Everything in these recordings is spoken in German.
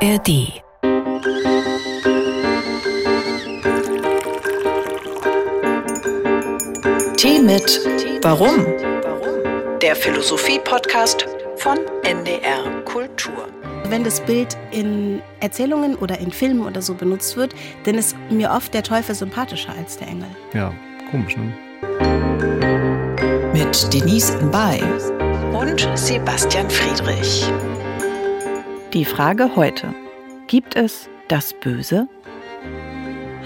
ARD Tee mit Warum? Der Philosophie-Podcast von NDR Kultur. Wenn das Bild in Erzählungen oder in Filmen oder so benutzt wird, dann ist mir oft der Teufel sympathischer als der Engel. Ja, komisch, ne? Mit Denise Mbay und Sebastian Friedrich. Die Frage heute. Gibt es das Böse?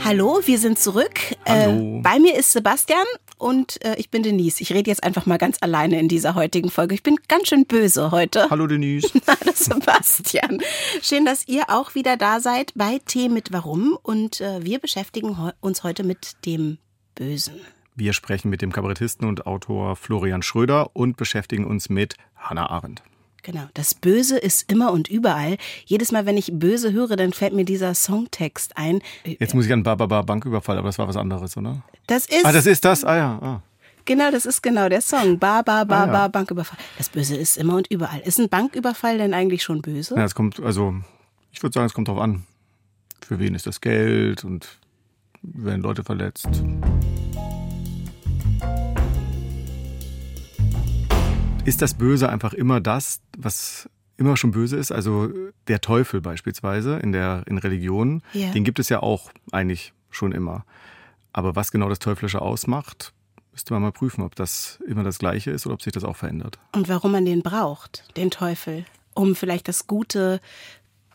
Hallo, wir sind zurück. Hallo. Äh, bei mir ist Sebastian und äh, ich bin Denise. Ich rede jetzt einfach mal ganz alleine in dieser heutigen Folge. Ich bin ganz schön böse heute. Hallo Denise. Hallo Sebastian. Schön, dass ihr auch wieder da seid bei Tee mit Warum und äh, wir beschäftigen uns heute mit dem Bösen. Wir sprechen mit dem Kabarettisten und Autor Florian Schröder und beschäftigen uns mit Hannah Arendt. Genau, das Böse ist immer und überall. Jedes Mal, wenn ich böse höre, dann fällt mir dieser Songtext ein. Jetzt muss ich an Bababa Banküberfall, aber das war was anderes, oder? Das ist Ah, das ist das? Ah ja. Ah. Genau, das ist genau der Song. Ba, ba, ba, Ah, ja. ba, Banküberfall. Das Böse ist immer und überall. Ist ein Banküberfall denn eigentlich schon böse? Ja, es kommt, also, ich würde sagen, es kommt drauf an. Für wen ist das Geld und werden Leute verletzt. Ist das Böse einfach immer das, was immer schon böse ist? Also der Teufel beispielsweise in der in Religionen, Ja. den gibt es ja auch eigentlich schon immer. Aber was genau das Teuflische ausmacht, müsste man mal prüfen, ob das immer das Gleiche ist oder ob sich das auch verändert. Und warum man den braucht, den Teufel, um vielleicht das Gute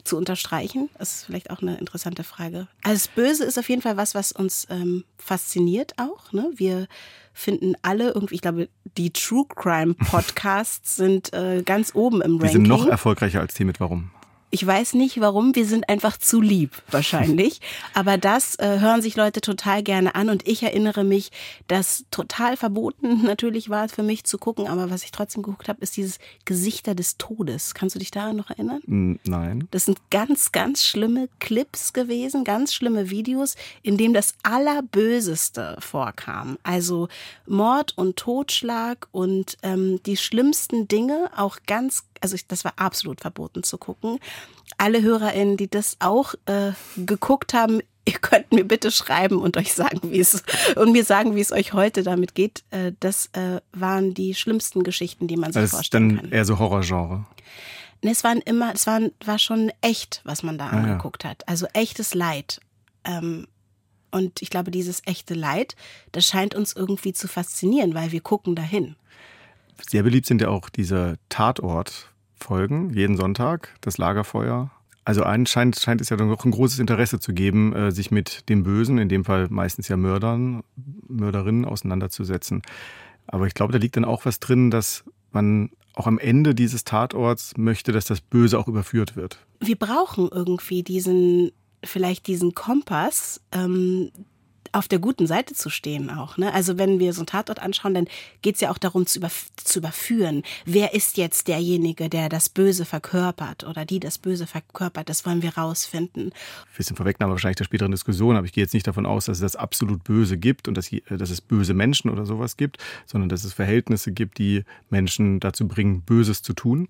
zu unterstreichen? Das ist vielleicht auch eine interessante Frage. Also das Böse ist auf jeden Fall was, was uns ähm, fasziniert auch. Ne? Wir finden alle irgendwie, ich glaube, die True Crime Podcasts sind äh, ganz oben im Die Ranking. sind noch erfolgreicher als die mit Warum. Ich weiß nicht warum, wir sind einfach zu lieb wahrscheinlich. Aber das äh, hören sich Leute total gerne an und ich erinnere mich, dass total verboten natürlich war für mich zu gucken, aber was ich trotzdem geguckt habe, ist dieses Gesichter des Todes. Kannst du dich daran noch erinnern? Hm, Nein. Das sind ganz, ganz schlimme Clips gewesen, ganz schlimme Videos, in dem das Allerböseste vorkam. Also Mord und Totschlag und ähm, die schlimmsten Dinge, auch ganz, also ich, das war absolut verboten zu gucken. Alle HörerInnen, die das auch äh, geguckt haben, ihr könnt mir bitte schreiben und euch sagen, wie es und mir sagen, wie es euch heute damit geht. Äh, das äh, waren die schlimmsten Geschichten, die man sich Das ist vorstellen dann kann. eher so Horrorgenre. Nee, es waren immer, es waren, war schon echt, was man da Ah, ja. angeguckt hat. Also echtes Leid. Ähm, und ich glaube, dieses echte Leid, das scheint uns irgendwie zu faszinieren, weil wir gucken dahin. Sehr beliebt sind ja auch diese Tatort-Folgen, jeden Sonntag, das Lagerfeuer. Also anscheinend scheint es ja doch ein großes Interesse zu geben, äh, sich mit dem Bösen, in dem Fall meistens ja Mördern, Mörderinnen auseinanderzusetzen. Aber ich glaube, da liegt dann auch was drin, dass man auch am Ende dieses Tatorts möchte, dass das Böse auch überführt wird. Wir brauchen irgendwie diesen, vielleicht diesen Kompass, ähm, auf der guten Seite zu stehen auch. Ne? Also wenn wir so einen Tatort anschauen, dann geht es ja auch darum zu, überf zu überführen. Wer ist jetzt derjenige, der das Böse verkörpert oder die das Böse verkörpert? Das wollen wir rausfinden. bisschen Vorwegnahme wahrscheinlich der späteren Diskussion, aber ich gehe jetzt nicht davon aus, dass es das absolut Böse gibt und dass, dass es böse Menschen oder sowas gibt, sondern dass es Verhältnisse gibt, die Menschen dazu bringen, Böses zu tun.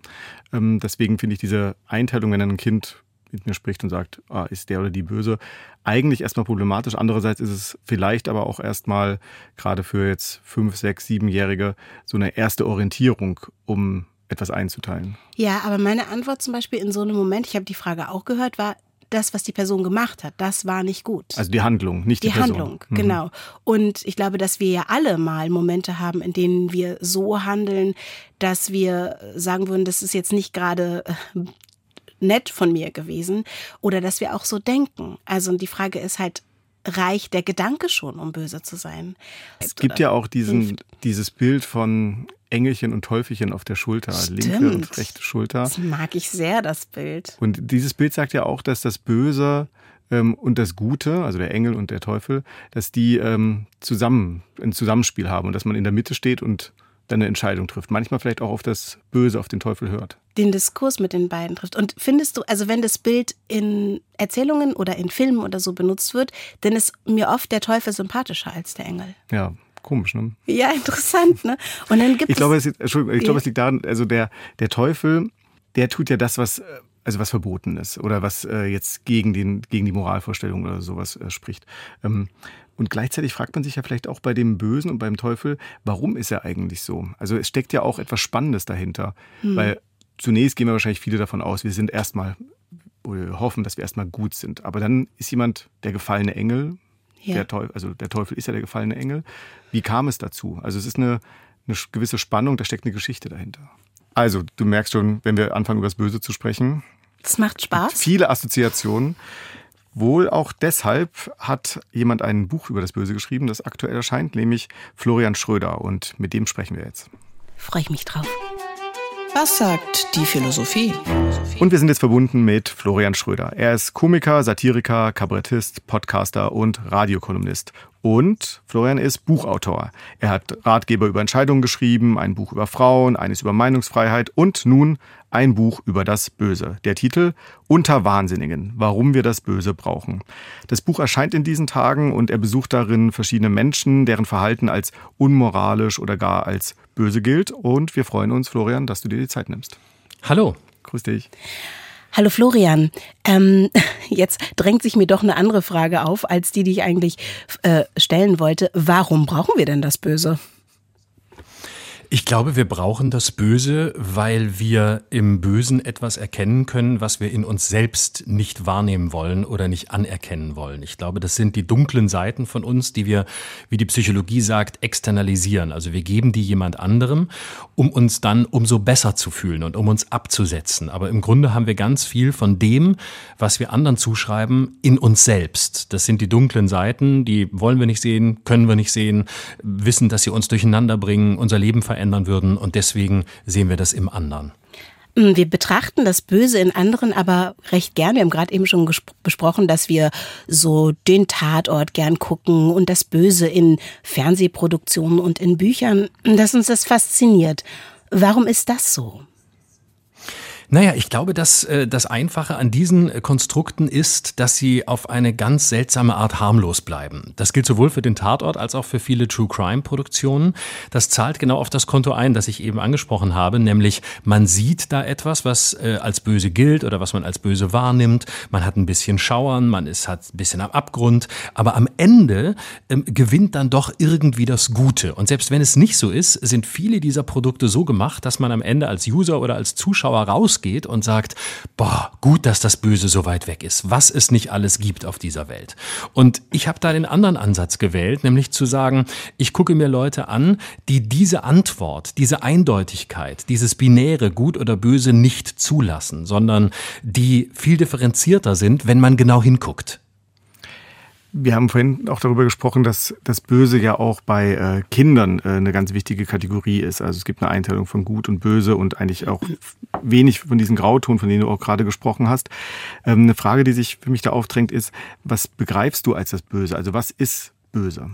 Ähm, deswegen finde ich diese Einteilung, wenn ein Kind mit mir spricht und sagt, ah, ist der oder die böse, eigentlich erstmal problematisch. Andererseits ist es vielleicht aber auch erstmal gerade für jetzt fünf, sechs, siebenjährige so eine erste Orientierung, um etwas einzuteilen. Ja, aber meine Antwort zum Beispiel in so einem Moment, ich habe die Frage auch gehört, war, das, was die Person gemacht hat, das war nicht gut. Also die Handlung, nicht die, die Person. Handlung, Mhm. genau. Und ich glaube, dass wir ja alle mal Momente haben, in denen wir so handeln, dass wir sagen würden, das ist jetzt nicht gerade äh, nett von mir gewesen oder dass wir auch so denken. Also die Frage ist halt, reicht der Gedanke schon, um böse zu sein? Es gibt ja auch diesen, dieses Bild von Engelchen und Teufelchen auf der Schulter, linke Stimmt. und rechte Schulter. Das mag ich sehr, das Bild. Und dieses Bild sagt ja auch, dass das Böse ähm, und das Gute, also der Engel und der Teufel, dass die ähm, zusammen ein Zusammenspiel haben und dass man in der Mitte steht und dann eine Entscheidung trifft. Manchmal vielleicht auch auf das Böse, auf den Teufel hört. den Diskurs mit den beiden trifft. Und findest du, also wenn das Bild in Erzählungen oder in Filmen oder so benutzt wird, dann ist mir oft der Teufel sympathischer als der Engel. Ja, komisch, ne? Ja, interessant, ne? Und dann gibt Ich glaube, es. es, ich glaube, Ja. es liegt daran, also der, der Teufel, der tut ja das, was, also was verboten ist oder was äh, jetzt gegen, den, gegen die Moralvorstellung oder sowas äh, spricht. Ähm, und gleichzeitig fragt man sich ja vielleicht auch bei dem Bösen und beim Teufel, warum ist er eigentlich so? Also es steckt ja auch etwas Spannendes dahinter. Hm. Weil zunächst gehen wir wahrscheinlich viele davon aus, wir sind erstmal, wir hoffen, dass wir erstmal gut sind. Aber dann ist jemand der gefallene Engel, ja. der Teufel, also der Teufel ist ja der gefallene Engel. Wie kam es dazu? Also es ist eine, eine gewisse Spannung, da steckt eine Geschichte dahinter. Also, du merkst schon, wenn wir anfangen, über das Böse zu sprechen, es macht Spaß. Viele Assoziationen. Wohl auch deshalb hat jemand ein Buch über das Böse geschrieben, das aktuell erscheint, nämlich Florian Schröder. Und mit dem sprechen wir jetzt. Freue ich mich drauf. Was sagt die Philosophie? Und wir sind jetzt verbunden mit Florian Schröder. Er ist Komiker, Satiriker, Kabarettist, Podcaster und Radiokolumnist. Und Florian ist Buchautor. Er hat Ratgeber über Entscheidungen geschrieben, ein Buch über Frauen, eines über Meinungsfreiheit und nun ein Buch über das Böse. Der Titel Unter Wahnsinnigen, warum wir das Böse brauchen. Das Buch erscheint in diesen Tagen und er besucht darin verschiedene Menschen, deren Verhalten als unmoralisch oder gar als böse gilt. Und wir freuen uns, Florian, dass du dir die Zeit nimmst. Hallo. Grüß dich. Hallo Florian, ähm, jetzt drängt sich mir doch eine andere Frage auf, als die, die ich eigentlich äh, stellen wollte. Warum brauchen wir denn das Böse? Ich glaube, wir brauchen das Böse, weil wir im Bösen etwas erkennen können, was wir in uns selbst nicht wahrnehmen wollen oder nicht anerkennen wollen. Ich glaube, das sind die dunklen Seiten von uns, die wir, wie die Psychologie sagt, externalisieren. Also wir geben die jemand anderem, um uns dann umso besser zu fühlen und um uns abzusetzen. Aber im Grunde haben wir ganz viel von dem, was wir anderen zuschreiben, in uns selbst. Das sind die dunklen Seiten, die wollen wir nicht sehen, können wir nicht sehen, wissen, dass sie uns durcheinander bringen, unser Leben verändern verändern würden. Und deswegen sehen wir das im anderen. Mm, wir betrachten das Böse in anderen aber recht gern. Wir haben gerade eben schon besprochen, dass wir so den Tatort gern gucken und das Böse in Fernsehproduktionen und in Büchern, dass uns das fasziniert. Warum ist das so? Naja, ich glaube, dass äh, das Einfache an diesen äh, Konstrukten ist, dass sie auf eine ganz seltsame Art harmlos bleiben. Das gilt sowohl für den Tatort als auch für viele True Crime Produktionen. Das zahlt genau auf das Konto ein, das ich eben angesprochen habe, nämlich man sieht da etwas, was äh, als böse gilt oder was man als böse wahrnimmt. Man hat ein bisschen Schauern, man ist hat ein bisschen am Abgrund, aber am Ende ähm, gewinnt dann doch irgendwie das Gute. Und selbst wenn es nicht so ist, sind viele dieser Produkte so gemacht, dass man am Ende als User oder als Zuschauer raus rausgeht und sagt, boah, gut, dass das Böse so weit weg ist, was es nicht alles gibt auf dieser Welt. Und ich habe da den anderen Ansatz gewählt, nämlich zu sagen, ich gucke mir Leute an, die diese Antwort, diese Eindeutigkeit, dieses binäre Gut oder Böse nicht zulassen, sondern die viel differenzierter sind, wenn man genau hinguckt. Wir haben vorhin auch darüber gesprochen, dass das Böse ja auch bei äh, Kindern äh, eine ganz wichtige Kategorie ist. Also es gibt eine Einteilung von Gut und Böse und eigentlich auch wenig von diesen Grauton, von denen du auch gerade gesprochen hast. Ähm, eine Frage, die sich für mich da aufdrängt, ist, was begreifst du als das Böse? Also was ist böse?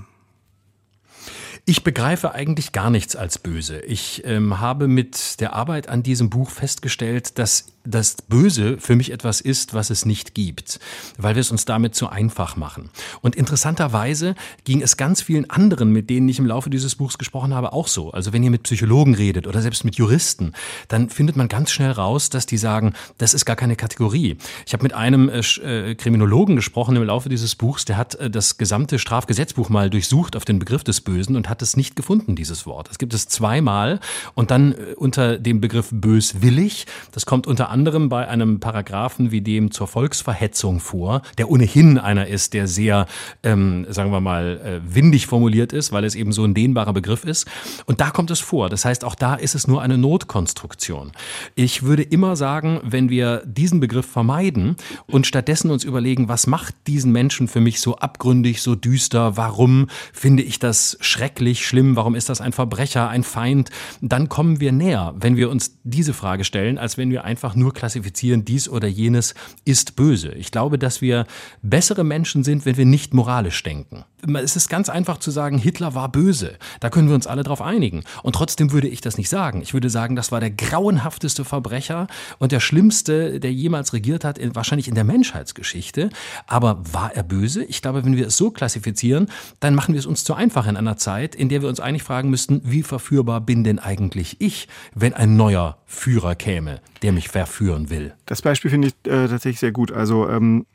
Ich begreife eigentlich gar nichts als böse. Ich ähm, habe mit der Arbeit an diesem Buch festgestellt, dass das Böse für mich etwas ist, was es nicht gibt, weil wir es uns damit zu einfach machen. Und interessanterweise ging es ganz vielen anderen, mit denen ich im Laufe dieses Buchs gesprochen habe, auch so. Also wenn ihr mit Psychologen redet oder selbst mit Juristen, dann findet man ganz schnell raus, dass die sagen, das ist gar keine Kategorie. Ich habe mit einem äh, äh Kriminologen gesprochen im Laufe dieses Buchs, der hat äh, das gesamte Strafgesetzbuch mal durchsucht auf den Begriff des Bösen und hat es nicht gefunden, dieses Wort. Es gibt es zweimal und dann äh, unter dem Begriff böswillig. Das kommt unter anderem bei einem Paragraphen wie dem zur Volksverhetzung vor, der ohnehin einer ist, der sehr, ähm, sagen wir mal, äh, windig formuliert ist, weil es eben so ein dehnbarer Begriff ist. Und da kommt es vor. Das heißt, auch da ist es nur eine Notkonstruktion. Ich würde immer sagen, wenn wir diesen Begriff vermeiden und stattdessen uns überlegen, was macht diesen Menschen für mich so abgründig, so düster, warum finde ich das schrecklich, schlimm, warum ist das ein Verbrecher, ein Feind, dann kommen wir näher, wenn wir uns diese Frage stellen, als wenn wir einfach nur nur klassifizieren, dies oder jenes ist böse. Ich glaube, dass wir bessere Menschen sind, wenn wir nicht moralisch denken. Es ist ganz einfach zu sagen, Hitler war böse. Da können wir uns alle drauf einigen. Und trotzdem würde ich das nicht sagen. Ich würde sagen, das war der grauenhafteste Verbrecher und der schlimmste, der jemals regiert hat, wahrscheinlich in der Menschheitsgeschichte. Aber war er böse? Ich glaube, wenn wir es so klassifizieren, dann machen wir es uns zu einfach in einer Zeit, in der wir uns eigentlich fragen müssten, wie verführbar bin denn eigentlich ich, wenn ein neuer Führer käme, der mich verführen will? Das Beispiel finde ich äh, tatsächlich sehr gut. Also ähm,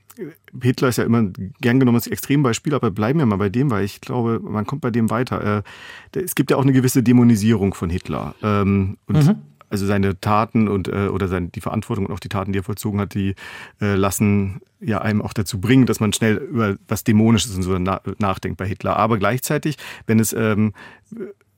Hitler ist ja immer gern genommenes Extrembeispiel, aber bleiben wir mal bei dem, weil ich glaube, man kommt bei dem weiter. Äh, es gibt ja auch eine gewisse Dämonisierung von Hitler. Ähm, und mhm. Also seine Taten und äh, oder seine, die Verantwortung und auch die Taten, die er vollzogen hat, die äh, lassen ja einem auch dazu bringen, dass man schnell über was Dämonisches und so na nachdenkt bei Hitler. Aber gleichzeitig, wenn es ähm,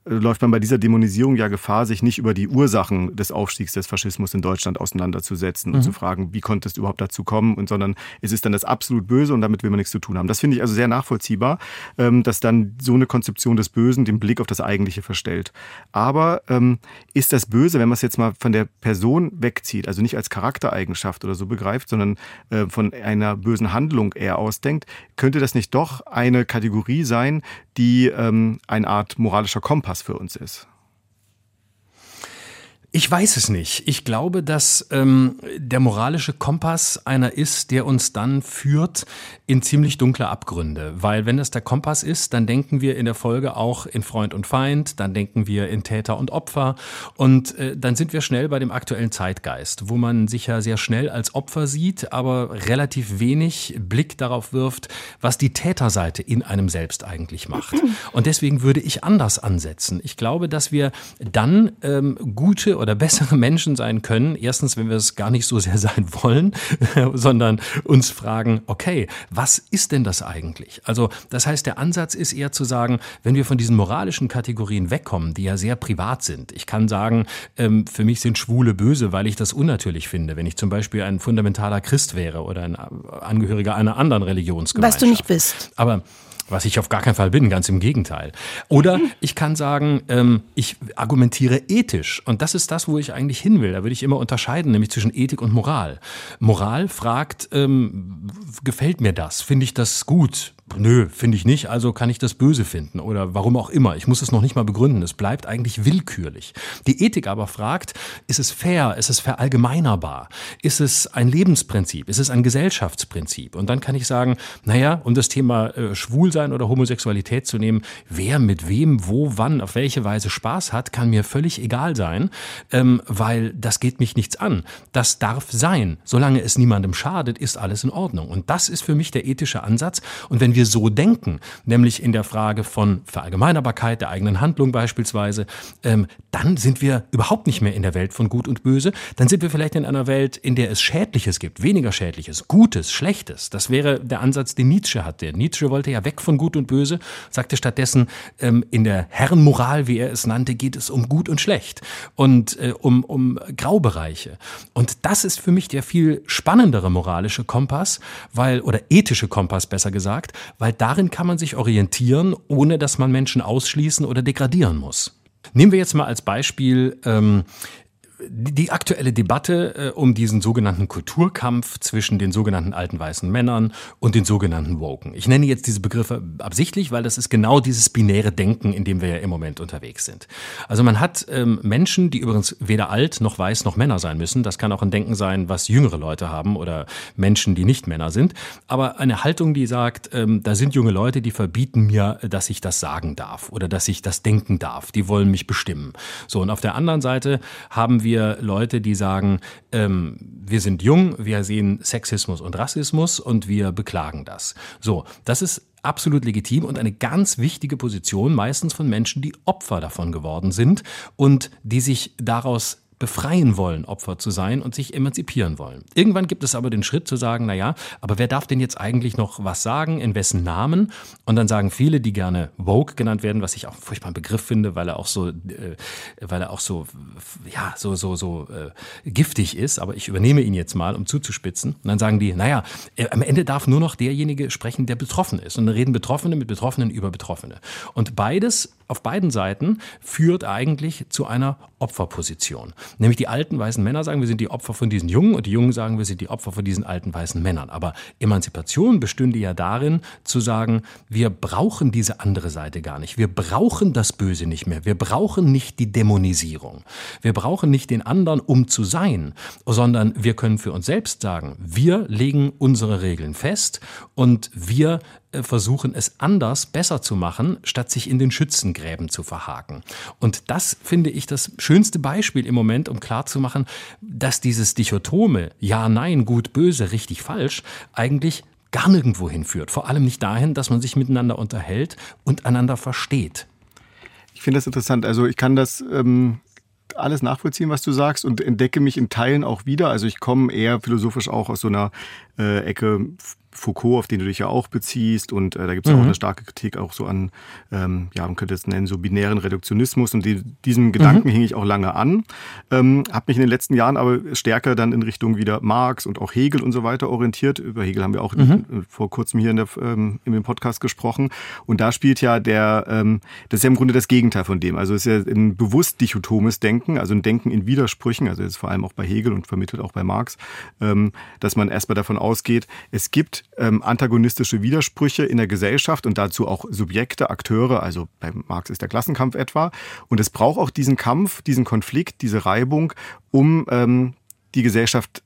läuft man bei dieser Dämonisierung ja Gefahr, sich nicht über die Ursachen des Aufstiegs des Faschismus in Deutschland auseinanderzusetzen mhm. und zu fragen, wie konnte es überhaupt dazu kommen und sondern es ist dann das absolut Böse und damit will man nichts zu tun haben. Das finde ich also sehr nachvollziehbar, ähm, dass dann so eine Konzeption des Bösen den Blick auf das Eigentliche verstellt. Aber ähm, ist das Böse, wenn man es jetzt mal von der Person wegzieht, also nicht als Charaktereigenschaft oder so begreift, sondern äh, von einer bösen Handlung eher ausdenkt, könnte das nicht doch eine Kategorie sein, die ähm, eine Art moralischer Kompass für uns ist? Ich weiß es nicht. Ich glaube, dass ähm, der moralische Kompass einer ist, der uns dann führt in ziemlich dunkle Abgründe. Weil wenn es der Kompass ist, dann denken wir in der Folge auch in Freund und Feind, dann denken wir in Täter und Opfer und äh, dann sind wir schnell bei dem aktuellen Zeitgeist, wo man sich ja sehr schnell als Opfer sieht, aber relativ wenig Blick darauf wirft, was die Täterseite in einem selbst eigentlich macht. Und deswegen würde ich anders ansetzen. Ich glaube, dass wir dann ähm, gute oder bessere Menschen sein können. Erstens, wenn wir es gar nicht so sehr sein wollen, sondern uns fragen, okay, was ist denn das eigentlich? Also das heißt, der Ansatz ist eher zu sagen, wenn wir von diesen moralischen Kategorien wegkommen, die ja sehr privat sind. Ich kann sagen, ähm, für mich sind Schwule böse, weil ich das unnatürlich finde. Wenn ich zum Beispiel ein fundamentaler Christ wäre oder ein Angehöriger einer anderen Religionsgemeinschaft. Was du nicht bist. Aber was ich auf gar keinen Fall bin, ganz im Gegenteil. Oder ich kann sagen, ähm, ich argumentiere ethisch. Und das ist das, wo ich eigentlich hin will. Da würde ich immer unterscheiden, nämlich zwischen Ethik und Moral. Moral fragt, ähm, gefällt mir das? Finde ich das gut? Nö, finde ich nicht, also kann ich das böse finden oder warum auch immer. Ich muss es noch nicht mal begründen. Es bleibt eigentlich willkürlich. Die Ethik aber fragt, ist es fair, ist es verallgemeinerbar? Ist es ein Lebensprinzip? Ist es ein Gesellschaftsprinzip? Und dann kann ich sagen, naja, um das Thema äh, Schwulsein oder Homosexualität zu nehmen, wer mit wem, wo, wann, auf welche Weise Spaß hat, kann mir völlig egal sein, ähm, weil das geht mich nichts an. Das darf sein. Solange es niemandem schadet, ist alles in Ordnung. Und das ist für mich der ethische Ansatz. Und wenn wir so denken, nämlich in der Frage von Verallgemeinerbarkeit der eigenen Handlung beispielsweise, ähm, dann sind wir überhaupt nicht mehr in der Welt von Gut und Böse. Dann sind wir vielleicht in einer Welt, in der es Schädliches gibt, weniger Schädliches, Gutes, Schlechtes. Das wäre der Ansatz, den Nietzsche hatte. Nietzsche wollte ja weg von Gut und Böse, sagte stattdessen, ähm, in der Herrenmoral, wie er es nannte, geht es um Gut und Schlecht und äh, um, um Graubereiche. Und das ist für mich der viel spannendere moralische Kompass, weil, oder ethische Kompass besser gesagt, weil darin kann man sich orientieren, ohne dass man Menschen ausschließen oder degradieren muss. Nehmen wir jetzt mal als Beispiel ähm, die aktuelle Debatte äh, um diesen sogenannten Kulturkampf zwischen den sogenannten alten weißen Männern und den sogenannten Woken. Ich nenne jetzt diese Begriffe absichtlich, weil das ist genau dieses binäre Denken, in dem wir ja im Moment unterwegs sind. Also man hat ähm, Menschen, die übrigens weder alt noch weiß noch Männer sein müssen. Das kann auch ein Denken sein, was jüngere Leute haben oder Menschen, die nicht Männer sind. Aber eine Haltung, die sagt, ähm, da sind junge Leute, die verbieten mir, dass ich das sagen darf oder dass ich das denken darf. Die wollen mich bestimmen. So, und auf der anderen Seite haben wir wir Leute, die sagen, ähm, wir sind jung, wir sehen Sexismus und Rassismus und wir beklagen das. So, das ist absolut legitim und eine ganz wichtige Position meistens von Menschen, die Opfer davon geworden sind und die sich daraus befreien wollen, Opfer zu sein und sich emanzipieren wollen. Irgendwann gibt es aber den Schritt zu sagen, na ja, aber wer darf denn jetzt eigentlich noch was sagen, in wessen Namen? Und dann sagen viele, die gerne Vogue genannt werden, was ich auch einen furchtbaren Begriff finde, weil er auch so, äh, weil er auch so, ja, so, so, so äh, giftig ist, aber ich übernehme ihn jetzt mal, um zuzuspitzen. Und dann sagen die, naja, äh, am Ende darf nur noch derjenige sprechen, der betroffen ist. Und dann reden Betroffene mit Betroffenen über Betroffene. Und beides auf beiden Seiten führt eigentlich zu einer Opferposition. Nämlich die alten weißen Männer sagen, wir sind die Opfer von diesen Jungen und die Jungen sagen, wir sind die Opfer von diesen alten weißen Männern. Aber Emanzipation bestünde ja darin, zu sagen, wir brauchen diese andere Seite gar nicht. Wir brauchen das Böse nicht mehr. Wir brauchen nicht die Dämonisierung. Wir brauchen nicht den anderen, um zu sein, sondern wir können für uns selbst sagen, wir legen unsere Regeln fest und wir versuchen, es anders, besser zu machen, statt sich in den Schützengräben zu verhaken. Und das finde ich das schönste Beispiel im Moment, um klarzumachen, dass dieses Dichotome, ja, nein, gut, böse, richtig, falsch, eigentlich gar nirgendwo hinführt. Vor allem nicht dahin, dass man sich miteinander unterhält und einander versteht. Ich finde das interessant. Also ich kann das ähm, alles nachvollziehen, was du sagst und entdecke mich in Teilen auch wieder. Also ich komme eher philosophisch auch aus so einer äh, Ecke Foucault, auf den du dich ja auch beziehst. Und äh, da gibt es mhm. auch eine starke Kritik auch so an, ähm, ja, man könnte es nennen, so binären Reduktionismus. Und die, diesem Gedanken mhm. hing ich auch lange an. Ähm, habe mich in den letzten Jahren aber stärker dann in Richtung wieder Marx und auch Hegel und so weiter orientiert. Über Hegel haben wir auch mhm. vor kurzem hier in, der, ähm, in dem Podcast gesprochen. Und da spielt ja der, ähm, das ist ja im Grunde das Gegenteil von dem. Also es ist ja ein bewusst dichotomes Denken, also ein Denken in Widersprüchen, also ist vor allem auch bei Hegel und vermittelt auch bei Marx, ähm, dass man erstmal davon ausgeht, es gibt ähm, antagonistische Widersprüche in der Gesellschaft und dazu auch Subjekte, Akteure, also bei Marx ist der Klassenkampf etwa. Und es braucht auch diesen Kampf, diesen Konflikt, diese Reibung, um ähm, die Gesellschaft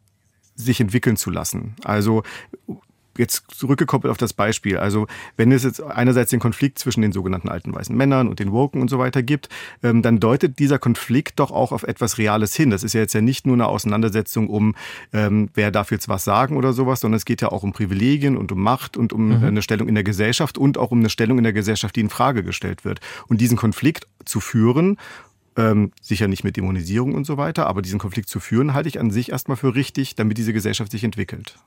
sich entwickeln zu lassen. Also jetzt zurückgekoppelt auf das Beispiel. Also wenn es jetzt einerseits den Konflikt zwischen den sogenannten alten weißen Männern und den Woken und so weiter gibt, ähm, dann deutet dieser Konflikt doch auch auf etwas Reales hin. Das ist ja jetzt ja nicht nur eine Auseinandersetzung um, ähm, wer darf jetzt was sagen oder sowas, sondern es geht ja auch um Privilegien und um Macht und um mhm. eine Stellung in der Gesellschaft und auch um eine Stellung in der Gesellschaft, die in Frage gestellt wird. Und diesen Konflikt zu führen ähm, sicher nicht mit Dämonisierung und so weiter, aber diesen Konflikt zu führen, halte ich an sich erstmal für richtig, damit diese Gesellschaft sich entwickelt.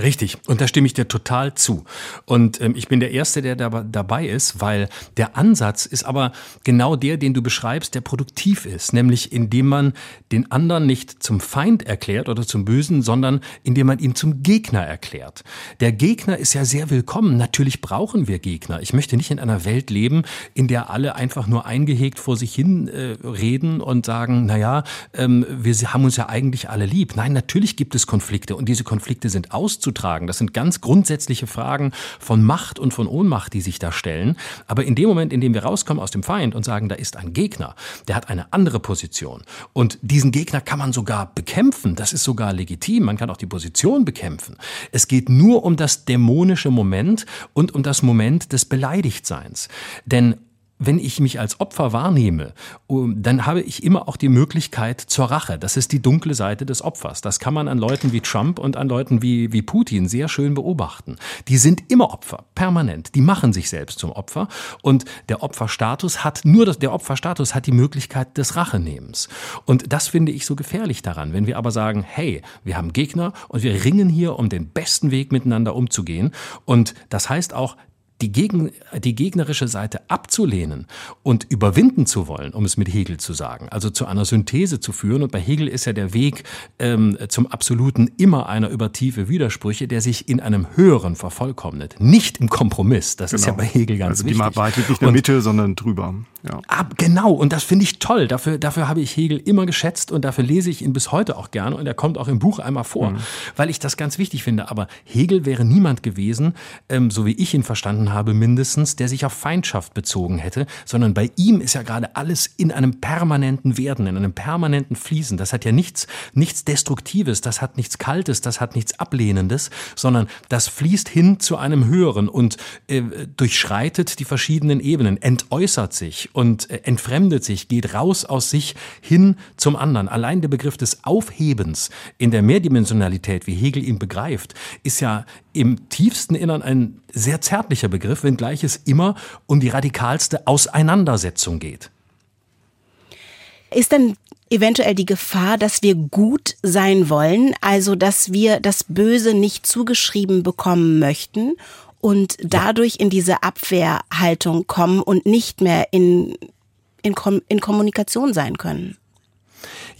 Richtig, und da stimme ich dir total zu. Und ähm, ich bin der Erste, der da, dabei ist, weil der Ansatz ist aber genau der, den du beschreibst, der produktiv ist, nämlich indem man den anderen nicht zum Feind erklärt oder zum Bösen, sondern indem man ihn zum Gegner erklärt. Der Gegner ist ja sehr willkommen. Natürlich brauchen wir Gegner. Ich möchte nicht in einer Welt leben, in der alle einfach nur eingehegt vor sich hin äh, reden und sagen, na ja, ähm, wir haben uns ja eigentlich alle lieb. Nein, natürlich gibt es Konflikte und diese Konflikte sind auszuprobieren beizutragen. Das sind ganz grundsätzliche Fragen von Macht und von Ohnmacht, die sich da stellen. Aber in dem Moment, in dem wir rauskommen aus dem Feind und sagen, da ist ein Gegner, der hat eine andere Position. Und diesen Gegner kann man sogar bekämpfen. Das ist sogar legitim. Man kann auch die Position bekämpfen. Es geht nur um das dämonische Moment und um das Moment des Beleidigtseins. Denn wenn ich mich als Opfer wahrnehme, dann habe ich immer auch die Möglichkeit zur Rache. Das ist die dunkle Seite des Opfers. Das kann man an Leuten wie Trump und an Leuten wie, wie Putin sehr schön beobachten. Die sind immer Opfer, permanent. Die machen sich selbst zum Opfer. Und der Opferstatus hat, nur das, der Opferstatus hat die Möglichkeit des Rachenehmens. Und das finde ich so gefährlich daran. Wenn wir aber sagen, hey, wir haben Gegner und wir ringen hier, um den besten Weg miteinander umzugehen. Und das heißt auch, die, gegen, die gegnerische Seite abzulehnen und überwinden zu wollen, um es mit Hegel zu sagen, also zu einer Synthese zu führen. Und bei Hegel ist ja der Weg ähm, zum Absoluten immer einer über tiefe Widersprüche, der sich in einem Höheren vervollkommnet, nicht im Kompromiss. Das genau. ist ja genau. bei Hegel ganz also wichtig. Die Wahrheit nicht in der Mitte, sondern drüber. Ja. Ab, genau, und das finde ich toll. Dafür, dafür habe ich Hegel immer geschätzt und dafür lese ich ihn bis heute auch gerne. Und er kommt auch im Buch einmal vor, mhm. weil ich das ganz wichtig finde. Aber Hegel wäre niemand gewesen, ähm, so wie ich ihn verstanden habe mindestens, der sich auf Feindschaft bezogen hätte, sondern bei ihm ist ja gerade alles in einem permanenten Werden, in einem permanenten Fließen. Das hat ja nichts, nichts Destruktives, das hat nichts Kaltes, das hat nichts Ablehnendes, sondern das fließt hin zu einem Höheren und äh, durchschreitet die verschiedenen Ebenen, entäußert sich und äh, entfremdet sich, geht raus aus sich hin zum anderen. Allein der Begriff des Aufhebens in der Mehrdimensionalität, wie Hegel ihn begreift, ist ja im tiefsten Innern ein sehr zärtlicher Begriff, wenngleich es immer um die radikalste Auseinandersetzung geht. Ist denn eventuell die Gefahr, dass wir gut sein wollen, also dass wir das Böse nicht zugeschrieben bekommen möchten und dadurch in diese Abwehrhaltung kommen und nicht mehr in, in, in Kommunikation sein können?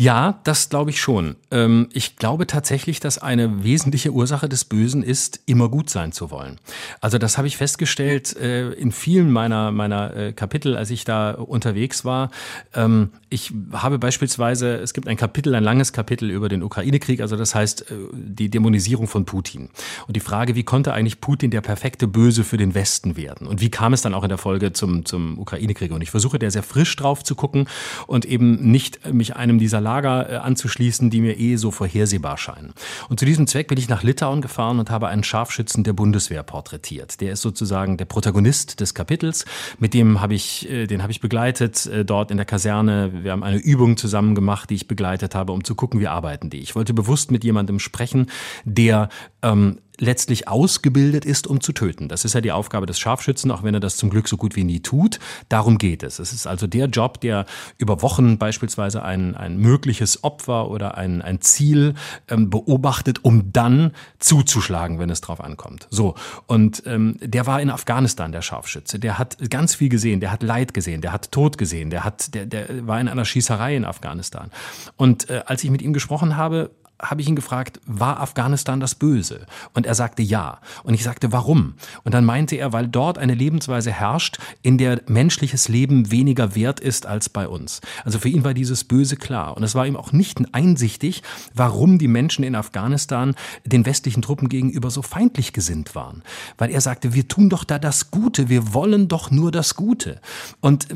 Ja, das glaube ich schon. Ähm, ich glaube tatsächlich, dass eine wesentliche Ursache des Bösen ist, immer gut sein zu wollen. Also das habe ich festgestellt äh, in vielen meiner, meiner äh, Kapitel, als ich da unterwegs war. Ähm, ich habe beispielsweise, es gibt ein Kapitel, ein langes Kapitel über den Ukraine-Krieg, also das heißt äh, die Dämonisierung von Putin. Und die Frage, wie konnte eigentlich Putin der perfekte Böse für den Westen werden? Und wie kam es dann auch in der Folge zum, zum Ukraine-Krieg? Und ich versuche da sehr frisch drauf zu gucken und eben nicht mich einem dieser Lager äh, anzuschließen, die mir eh so vorhersehbar scheinen. Und zu diesem Zweck bin ich nach Litauen gefahren und habe einen Scharfschützen der Bundeswehr porträtiert. Der ist sozusagen der Protagonist des Kapitels. Mit dem habe ich, äh, den habe ich begleitet äh, dort in der Kaserne. Wir haben eine Übung zusammen gemacht, die ich begleitet habe, um zu gucken, wie arbeiten die. Ich wollte bewusst mit jemandem sprechen, der ähm, letztlich ausgebildet ist, um zu töten. Das ist ja die Aufgabe des Scharfschützen, auch wenn er das zum Glück so gut wie nie tut. Darum geht es. Es ist also der Job, der über Wochen beispielsweise ein, ein mögliches Opfer oder ein, ein Ziel ähm, beobachtet, um dann zuzuschlagen, wenn es drauf ankommt. So. Und ähm, der war in Afghanistan, der Scharfschütze. Der hat ganz viel gesehen, der hat Leid gesehen, der hat Tod gesehen, der hat, der, der war in einer Schießerei in Afghanistan. Und äh, als ich mit ihm gesprochen habe, habe ich ihn gefragt, war Afghanistan das Böse? Und er sagte ja. Und ich sagte, warum? Und dann meinte er, weil dort eine Lebensweise herrscht, in der menschliches Leben weniger wert ist als bei uns. Also für ihn war dieses Böse klar. Und es war ihm auch nicht einsichtig, warum die Menschen in Afghanistan den westlichen Truppen gegenüber so feindlich gesinnt waren. Weil er sagte, wir tun doch da das Gute, wir wollen doch nur das Gute. Und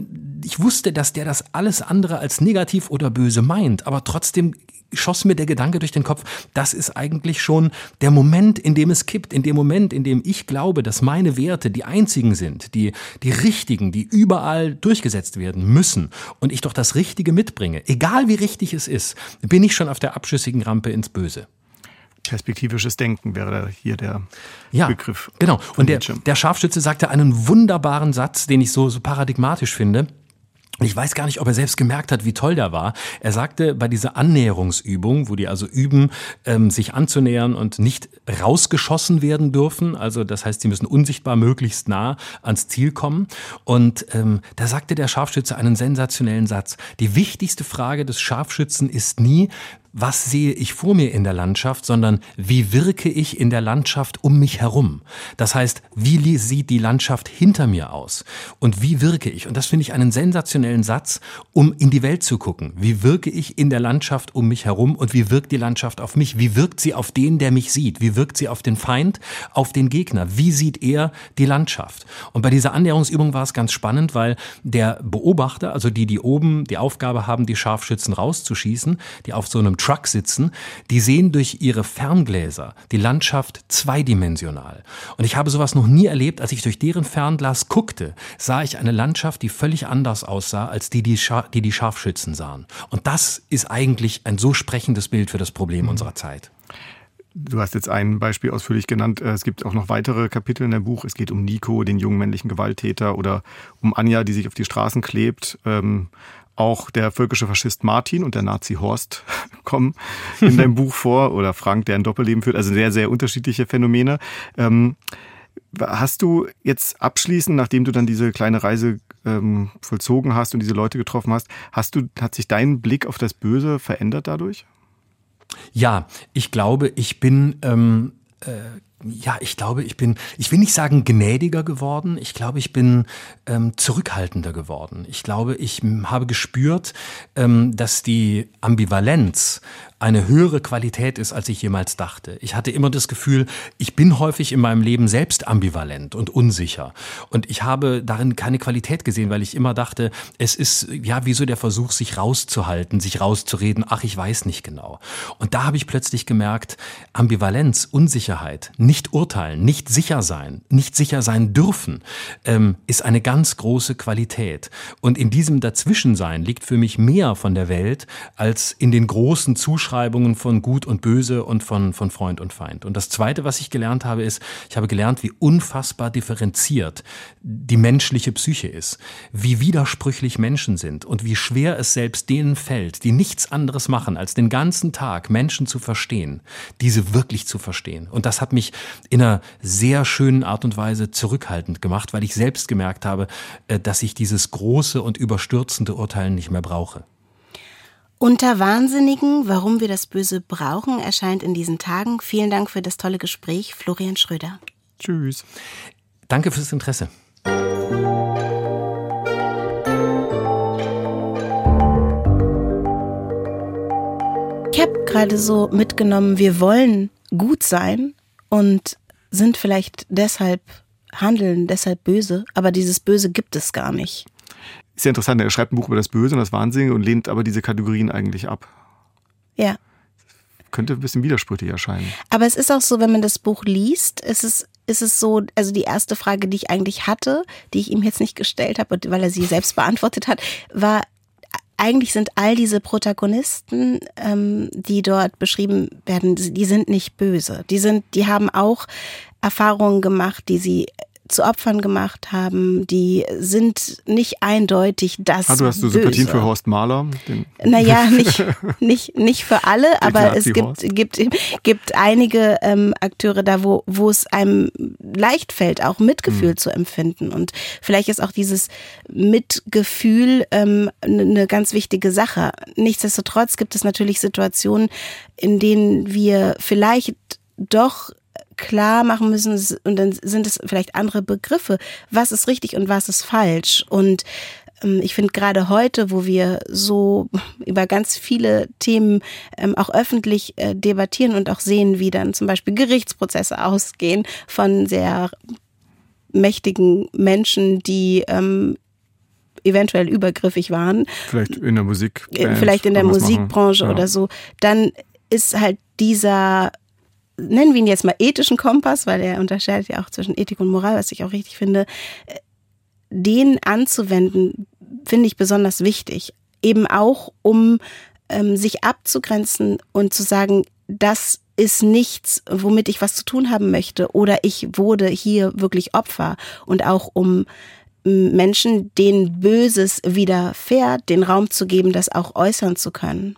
ich wusste, dass der das alles andere als negativ oder böse meint, aber trotzdem schoss mir der Gedanke durch den Kopf, das ist eigentlich schon der Moment, in dem es kippt, in dem Moment, in dem ich glaube, dass meine Werte die einzigen sind, die, die richtigen, die überall durchgesetzt werden müssen und ich doch das Richtige mitbringe, egal wie richtig es ist, bin ich schon auf der abschüssigen Rampe ins Böse. Perspektivisches Denken wäre hier der ja, Begriff. Genau. Und der, der Scharfschütze sagte einen wunderbaren Satz, den ich so, so paradigmatisch finde. Ich weiß gar nicht, ob er selbst gemerkt hat, wie toll der war. Er sagte, bei dieser Annäherungsübung, wo die also üben, ähm, sich anzunähern und nicht rausgeschossen werden dürfen, also das heißt, sie müssen unsichtbar möglichst nah ans Ziel kommen. Und ähm, da sagte der Scharfschütze einen sensationellen Satz. Die wichtigste Frage des Scharfschützen ist nie, was sehe ich vor mir in der Landschaft, sondern wie wirke ich in der Landschaft um mich herum. Das heißt, wie sieht die Landschaft hinter mir aus und wie wirke ich? Und das finde ich einen sensationellen Satz, um in die Welt zu gucken. Wie wirke ich in der Landschaft um mich herum und wie wirkt die Landschaft auf mich? Wie wirkt sie auf den, der mich sieht? Wie wirkt sie auf den Feind, auf den Gegner? Wie sieht er die Landschaft? Und bei dieser Annäherungsübung war es ganz spannend, weil der Beobachter, also die, die oben die Aufgabe haben, die Scharfschützen rauszuschießen, die auf so einem Truck sitzen, die sehen durch ihre Ferngläser die Landschaft zweidimensional. Und ich habe sowas noch nie erlebt, als ich durch deren Fernglas guckte, sah ich eine Landschaft, die völlig anders aussah, als die, die, Scha die, die Scharfschützen sahen. Und das ist eigentlich ein so sprechendes Bild für das Problem mhm. unserer Zeit. Du hast jetzt ein Beispiel ausführlich genannt. Es gibt auch noch weitere Kapitel in dem Buch. Es geht um Nico, den jungen männlichen Gewalttäter, oder um Anja, die sich auf die Straßen klebt. Ähm, auch der völkische Faschist Martin und der Nazi Horst kommen in deinem Buch vor oder Frank, der ein Doppelleben führt. Also sehr, sehr unterschiedliche Phänomene. Ähm, hast du jetzt abschließend, nachdem du dann diese kleine Reise ähm, vollzogen hast und diese Leute getroffen hast, hast du, hat sich dein Blick auf das Böse verändert dadurch? Ja, ich glaube, ich bin ähm, äh, ja, ich glaube, ich bin, ich will nicht sagen gnädiger geworden, ich glaube, ich bin ähm, zurückhaltender geworden. Ich glaube, ich habe gespürt, ähm, dass die Ambivalenz eine höhere Qualität ist, als ich jemals dachte. Ich hatte immer das Gefühl, ich bin häufig in meinem Leben selbst ambivalent und unsicher. Und ich habe darin keine Qualität gesehen, weil ich immer dachte, es ist ja wie so der Versuch, sich rauszuhalten, sich rauszureden, ach, ich weiß nicht genau. Und da habe ich plötzlich gemerkt, Ambivalenz, Unsicherheit, urteilen, nicht sicher sein, nicht sicher sein dürfen, ähm, ist eine ganz große Qualität. Und in diesem Dazwischensein liegt für mich mehr von der Welt als in den großen Zuschreibungen Zuschreibungen von Gut und Böse und von, von Freund und Feind. Und das Zweite, was ich gelernt habe, ist, ich habe gelernt, wie unfassbar differenziert die menschliche Psyche ist, wie widersprüchlich Menschen sind und wie schwer es selbst denen fällt, die nichts anderes machen, als den ganzen Tag Menschen zu verstehen, diese wirklich zu verstehen. Und das hat mich in einer sehr schönen Art und Weise zurückhaltend gemacht, weil ich selbst gemerkt habe, äh, dass ich dieses große und überstürzende Urteilen nicht mehr brauche. Unter Wahnsinnigen, warum wir das Böse brauchen, erscheint in diesen Tagen. Vielen Dank für das tolle Gespräch, Florian Schröder. Tschüss. Danke fürs Interesse. Ich habe gerade so mitgenommen, wir wollen gut sein und sind vielleicht deshalb handeln, deshalb böse, aber dieses Böse gibt es gar nicht ist ja interessant, er schreibt ein Buch über das Böse und das Wahnsinnige und lehnt aber diese Kategorien eigentlich ab. Ja. Könnte ein bisschen widersprüchlich erscheinen. Aber es ist auch so, wenn man das Buch liest, ist es ist es so, also die erste Frage, die ich eigentlich hatte, die ich ihm jetzt nicht gestellt habe, weil er sie selbst beantwortet hat, war, eigentlich sind all diese Protagonisten, ähm, die dort beschrieben werden, die sind nicht böse. Die sind, die haben auch Erfahrungen gemacht, die sie zu Opfern gemacht haben, die sind nicht eindeutig das. Ah, du hast so Sympathien für Horst Mahler? Den naja, nicht, nicht, nicht für alle, aber es gibt, gibt, gibt einige ähm, Akteure da, wo, wo es einem leicht fällt, auch Mitgefühl mhm. zu empfinden. Und vielleicht ist auch dieses Mitgefühl ähm, eine ganz wichtige Sache. Nichtsdestotrotz gibt es natürlich Situationen, in denen wir vielleicht doch klar machen müssen und dann sind es vielleicht andere Begriffe. Was ist richtig und was ist falsch? Und ähm, ich finde gerade heute, wo wir so über ganz viele Themen ähm, auch öffentlich äh, debattieren und auch sehen, wie dann zum Beispiel Gerichtsprozesse ausgehen von sehr mächtigen Menschen, die ähm, eventuell übergriffig waren. Vielleicht in der Musik. Äh, vielleicht in der Musikbranche ja. oder so. Dann ist halt dieser nennen wir ihn jetzt mal ethischen Kompass, weil er unterscheidet ja auch zwischen Ethik und Moral, was ich auch richtig finde, äh, den anzuwenden, finde ich besonders wichtig. Eben auch, um ähm, sich abzugrenzen und zu sagen, das ist nichts, womit ich was zu tun haben möchte oder ich wurde hier wirklich Opfer und auch um Menschen, denen Böses widerfährt, den Raum zu geben, das auch äußern zu können.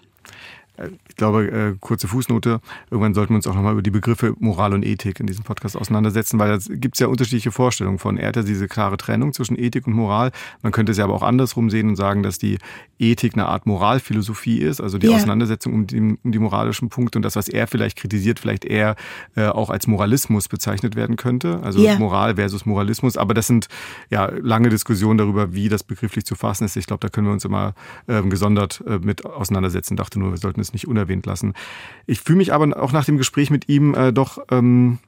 Äh, ich glaube, äh, kurze Fußnote, irgendwann sollten wir uns auch nochmal über die Begriffe Moral und Ethik in diesem Podcast auseinandersetzen, weil da gibt es ja unterschiedliche Vorstellungen von. Er hat ja diese klare Trennung zwischen Ethik und Moral. Man könnte es ja aber auch andersrum sehen und sagen, dass die Ethik eine Art Moralphilosophie ist, also die ja. Auseinandersetzung um die, um die, moralischen Punkte und das, was er vielleicht kritisiert, vielleicht eher äh, auch als Moralismus bezeichnet werden könnte. Also ja. Moral versus Moralismus. Aber das sind ja lange Diskussionen darüber, wie das begrifflich zu fassen ist. Ich glaube, da können wir uns immer äh, gesondert äh, mit auseinandersetzen. Dachte nur, wir sollten es nicht unerwähnt lassen. Ich fühle mich aber auch nach dem Gespräch mit ihm äh, doch ähm,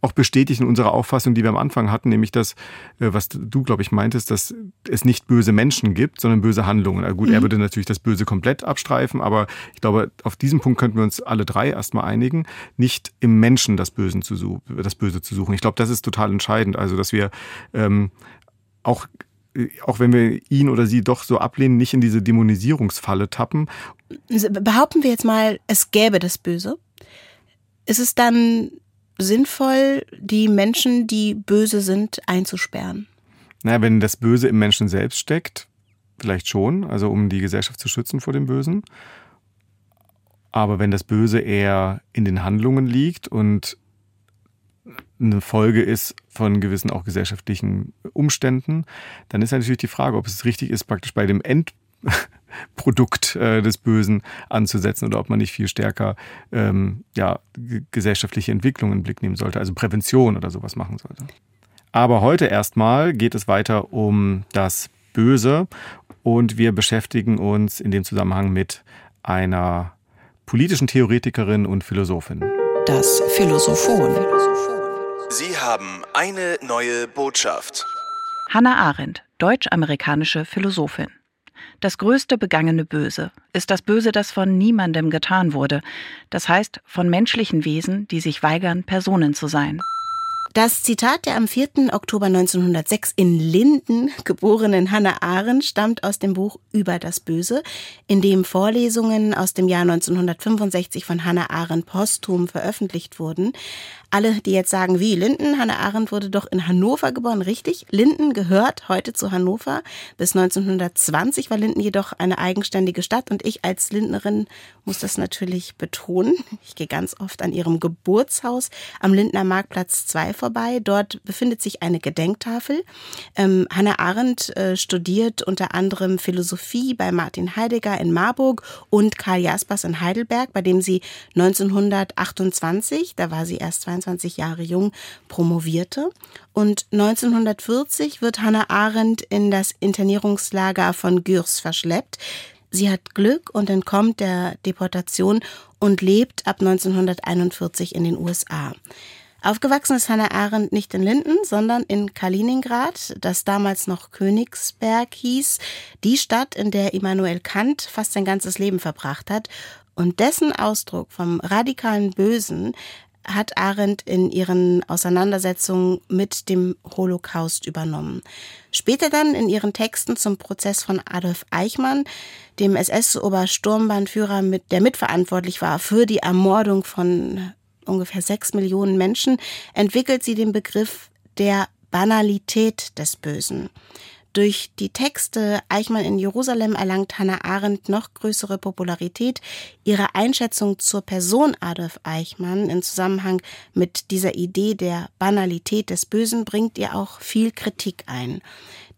auch bestätigt in unserer Auffassung, die wir am Anfang hatten, nämlich das, äh, was du, glaube ich, meintest, dass es nicht böse Menschen gibt, sondern böse Handlungen. Also gut, mhm. er würde natürlich das Böse komplett abstreifen, aber ich glaube, auf diesem Punkt könnten wir uns alle drei erstmal einigen, nicht im Menschen das, Bösen zu suchen, das Böse zu suchen. Ich glaube, das ist total entscheidend. Also, dass wir ähm, auch auch wenn wir ihn oder sie doch so ablehnen, nicht in diese Dämonisierungsfalle tappen. Behaupten wir jetzt mal, es gäbe das Böse. Ist es dann sinnvoll, die Menschen, die böse sind, einzusperren? Naja, wenn das Böse im Menschen selbst steckt, vielleicht schon, also um die Gesellschaft zu schützen vor dem Bösen. Aber wenn das Böse eher in den Handlungen liegt und eine Folge ist von gewissen auch gesellschaftlichen Umständen, dann ist natürlich die Frage, ob es richtig ist, praktisch bei dem Endprodukt äh, des Bösen anzusetzen oder ob man nicht viel stärker ähm, ja, gesellschaftliche Entwicklungen in den Blick nehmen sollte, also Prävention oder sowas machen sollte. Aber heute erstmal geht es weiter um das Böse und wir beschäftigen uns in dem Zusammenhang mit einer politischen Theoretikerin und Philosophin. Das Philosophon. Sie haben eine neue Botschaft. Hannah Arendt, deutsch-amerikanische Philosophin. Das größte begangene Böse ist das Böse, das von niemandem getan wurde, das heißt von menschlichen Wesen, die sich weigern, Personen zu sein. Das Zitat der am 4. Oktober 1906 in Linden geborenen Hannah Arendt stammt aus dem Buch Über das Böse, in dem Vorlesungen aus dem Jahr 1965 von Hannah Arendt posthum veröffentlicht wurden. Alle, die jetzt sagen, wie Linden, Hannah Arendt wurde doch in Hannover geboren, richtig? Linden gehört heute zu Hannover. Bis 1920 war Linden jedoch eine eigenständige Stadt und ich als Lindnerin muss das natürlich betonen. Ich gehe ganz oft an ihrem Geburtshaus am Lindner Marktplatz 2 vorbei. Dort befindet sich eine Gedenktafel. Ähm, Hannah Arendt äh, studiert unter anderem Philosophie bei Martin Heidegger in Marburg und Karl Jaspers in Heidelberg, bei dem sie 1928, da war sie erst 22, 22 Jahre jung, promovierte. Und 1940 wird Hannah Arendt in das Internierungslager von Gürs verschleppt. Sie hat Glück und entkommt der Deportation und lebt ab 1941 in den USA. Aufgewachsen ist Hannah Arendt nicht in Linden, sondern in Kaliningrad, das damals noch Königsberg hieß, die Stadt, in der Immanuel Kant fast sein ganzes Leben verbracht hat und dessen Ausdruck vom radikalen Bösen hat Arendt in ihren Auseinandersetzungen mit dem Holocaust übernommen. Später dann in ihren Texten zum Prozess von Adolf Eichmann, dem SS-Obersturmbannführer, der mitverantwortlich war für die Ermordung von ungefähr sechs Millionen Menschen, entwickelt sie den Begriff der Banalität des Bösen. Durch die Texte Eichmann in Jerusalem erlangt Hannah Arendt noch größere Popularität. Ihre Einschätzung zur Person Adolf Eichmann im Zusammenhang mit dieser Idee der Banalität des Bösen bringt ihr auch viel Kritik ein.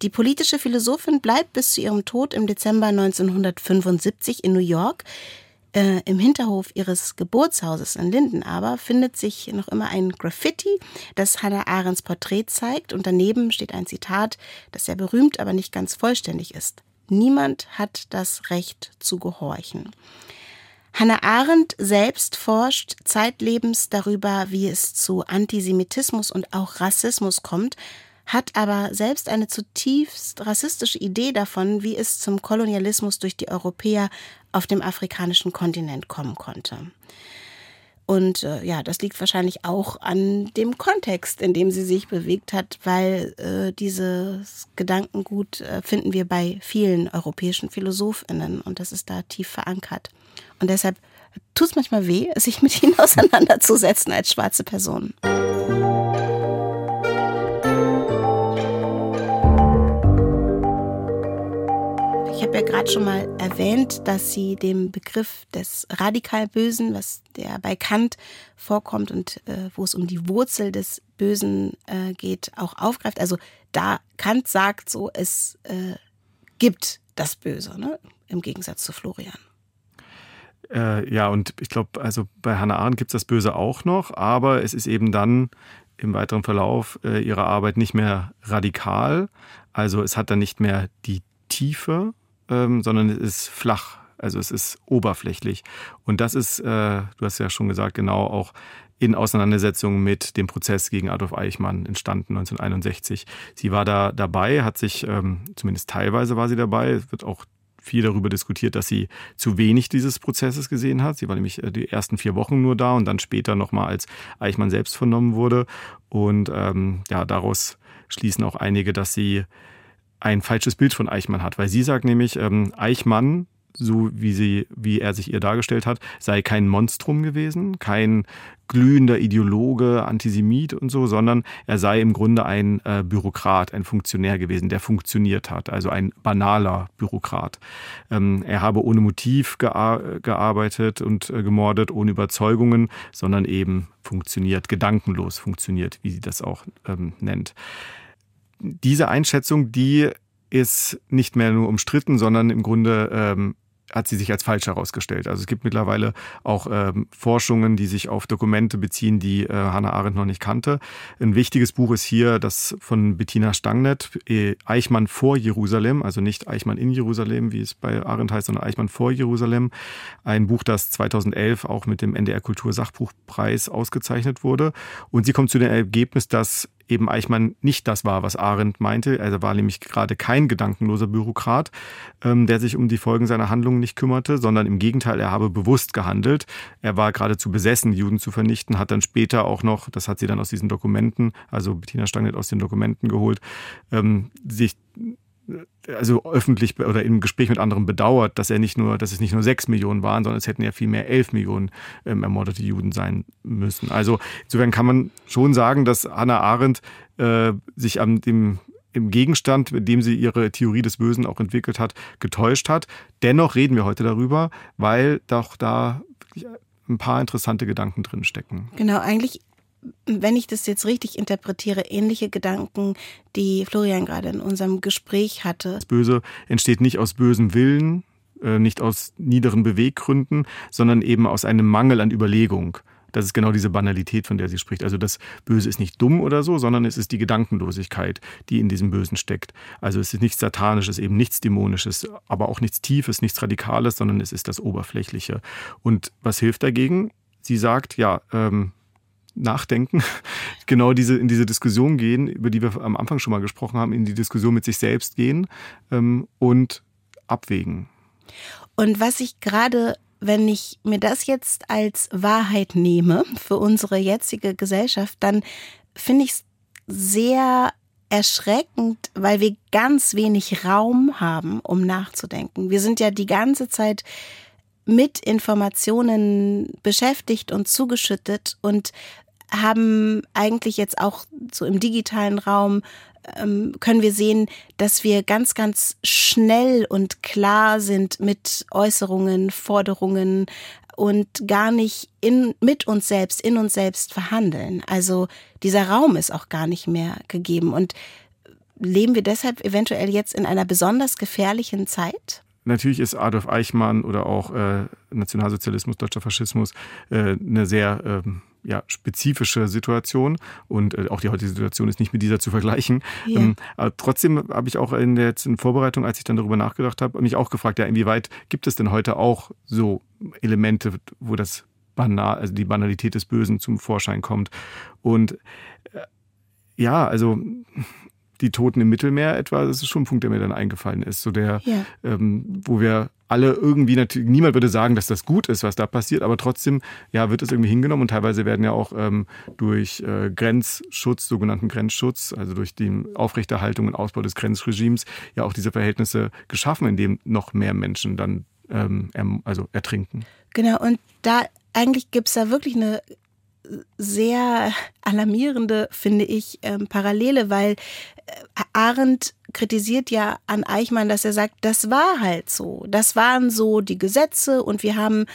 Die politische Philosophin bleibt bis zu ihrem Tod im Dezember 1975 in New York. Äh, Im Hinterhof ihres Geburtshauses in Linden aber findet sich noch immer ein Graffiti, das Hannah Arendts Porträt zeigt und daneben steht ein Zitat, das sehr berühmt, aber nicht ganz vollständig ist. Niemand hat das Recht zu gehorchen. Hannah Arendt selbst forscht zeitlebens darüber, wie es zu Antisemitismus und auch Rassismus kommt, hat aber selbst eine zutiefst rassistische Idee davon, wie es zum Kolonialismus durch die Europäer auf dem afrikanischen Kontinent kommen konnte. Und äh, ja, das liegt wahrscheinlich auch an dem Kontext, in dem sie sich bewegt hat, weil äh, dieses Gedankengut äh, finden wir bei vielen europäischen Philosophinnen und das ist da tief verankert. Und deshalb tut es manchmal weh, sich mit ihnen auseinanderzusetzen als schwarze Person. Habe ja gerade schon mal erwähnt, dass sie den Begriff des radikal Bösen, was der bei Kant vorkommt und äh, wo es um die Wurzel des Bösen äh, geht, auch aufgreift. Also da Kant sagt so, es äh, gibt das Böse, ne? im Gegensatz zu Florian. Äh, ja, und ich glaube, also bei Hannah Arendt gibt es das Böse auch noch, aber es ist eben dann im weiteren Verlauf äh, ihrer Arbeit nicht mehr radikal. Also es hat dann nicht mehr die Tiefe, ähm, sondern es ist flach. Also es ist oberflächlich. Und das ist, äh, du hast ja schon gesagt, genau auch in Auseinandersetzung mit dem Prozess gegen Adolf Eichmann entstanden 1961. Sie war da dabei, hat sich, ähm, zumindest teilweise war sie dabei, es wird auch viel darüber diskutiert, dass sie zu wenig dieses Prozesses gesehen hat. Sie war nämlich äh, die ersten vier Wochen nur da und dann später nochmal, als Eichmann selbst vernommen wurde. Und ähm, ja, daraus schließen auch einige, dass sie ein falsches Bild von Eichmann hat, weil sie sagt nämlich, ähm, Eichmann, so wie sie, wie er sich ihr dargestellt hat, sei kein Monstrum gewesen, kein glühender Ideologe, Antisemit und so, sondern er sei im Grunde ein äh, Bürokrat, ein Funktionär gewesen, der funktioniert hat, also ein banaler Bürokrat. Ähm, er habe ohne Motiv gear gearbeitet und äh, gemordet, ohne Überzeugungen, sondern eben funktioniert, gedankenlos funktioniert, wie sie das auch ähm, nennt diese Einschätzung, die ist nicht mehr nur umstritten, sondern im Grunde ähm, hat sie sich als falsch herausgestellt. Also es gibt mittlerweile auch ähm, Forschungen, die sich auf Dokumente beziehen, die äh, Hannah Arendt noch nicht kannte. Ein wichtiges Buch ist hier das von Bettina Stangnet, äh, Eichmann vor Jerusalem, also nicht Eichmann in Jerusalem, wie es bei Arendt heißt, sondern Eichmann vor Jerusalem. Ein Buch, das 2011 auch mit dem NDR Kultursachbuchpreis ausgezeichnet wurde. Und sie kommt zu dem Ergebnis, dass eben Eichmann nicht das war, was Arendt meinte. Er war nämlich gerade kein gedankenloser Bürokrat, ähm, der sich um die Folgen seiner Handlungen nicht kümmerte, sondern im Gegenteil, er habe bewusst gehandelt. Er war geradezu besessen, Juden zu vernichten, hat dann später auch noch, das hat sie dann aus diesen Dokumenten, also Bettina Stangnet aus den Dokumenten geholt, ähm, sich also öffentlich oder im Gespräch mit anderen bedauert, dass er nicht nur, dass es nicht nur sechs Millionen waren, sondern es hätten ja viel mehr elf Millionen ähm, ermordete Juden sein müssen. Also insofern kann man schon sagen, dass Hannah Arendt äh, sich an dem im Gegenstand, mit dem sie ihre Theorie des Bösen auch entwickelt hat, getäuscht hat. Dennoch reden wir heute darüber, weil doch da ein paar interessante Gedanken drin stecken. Genau, eigentlich wenn ich das jetzt richtig interpretiere, ähnliche Gedanken, die Florian gerade in unserem Gespräch hatte. Das Böse entsteht nicht aus bösem Willen, äh, nicht aus niederen Beweggründen, sondern eben aus einem Mangel an Überlegung. Das ist genau diese Banalität, von der sie spricht. Also das Böse ist nicht dumm oder so, sondern es ist die Gedankenlosigkeit, die in diesem Bösen steckt. Also es ist nichts Satanisches, eben nichts Dämonisches, aber auch nichts Tiefes, nichts Radikales, sondern es ist das Oberflächliche. Und was hilft dagegen? Sie sagt, ja, ähm, nachdenken, genau diese, in diese Diskussion gehen, über die wir am Anfang schon mal gesprochen haben, in die Diskussion mit sich selbst gehen ähm, und abwägen. Und was ich gerade, wenn ich mir das jetzt als Wahrheit nehme für unsere jetzige Gesellschaft, dann finde ich es sehr erschreckend, weil wir ganz wenig Raum haben, um nachzudenken. Wir sind ja die ganze Zeit mit Informationen beschäftigt und zugeschüttet und haben eigentlich jetzt auch so im digitalen Raum ähm, können wir sehen, dass wir ganz, ganz schnell und klar sind mit Äußerungen, Forderungen und gar nicht in, mit uns selbst, in uns selbst verhandeln. Also dieser Raum ist auch gar nicht mehr gegeben. Und leben wir deshalb eventuell jetzt in einer besonders gefährlichen Zeit? Natürlich ist Adolf Eichmann oder auch äh, Nationalsozialismus, deutscher Faschismus äh, eine sehr ähm, ja, spezifische Situation und äh, auch die heutige Situation ist nicht mit dieser zu vergleichen. Ja. Ähm, aber trotzdem habe ich auch in der jetzt in Vorbereitung, als ich dann darüber nachgedacht habe, mich auch gefragt, ja, inwieweit gibt es denn heute auch so Elemente, wo das banal, also die Banalität des Bösen zum Vorschein kommt. Und äh, ja, also die Toten im Mittelmeer etwa, das ist schon ein Punkt, der mir dann eingefallen ist, so der, ja. ähm, wo wir alle irgendwie natürlich, niemand würde sagen, dass das gut ist, was da passiert, aber trotzdem, ja, wird es irgendwie hingenommen und teilweise werden ja auch ähm, durch äh, Grenzschutz, sogenannten Grenzschutz, also durch die Aufrechterhaltung und Ausbau des Grenzregimes, ja auch diese Verhältnisse geschaffen, in dem noch mehr Menschen dann ähm, erm, also ertrinken. Genau, und da eigentlich gibt es da wirklich eine sehr alarmierende, finde ich, ähm, Parallele, weil äh, Arendt kritisiert ja an Eichmann, dass er sagt, das war halt so. Das waren so die Gesetze und wir haben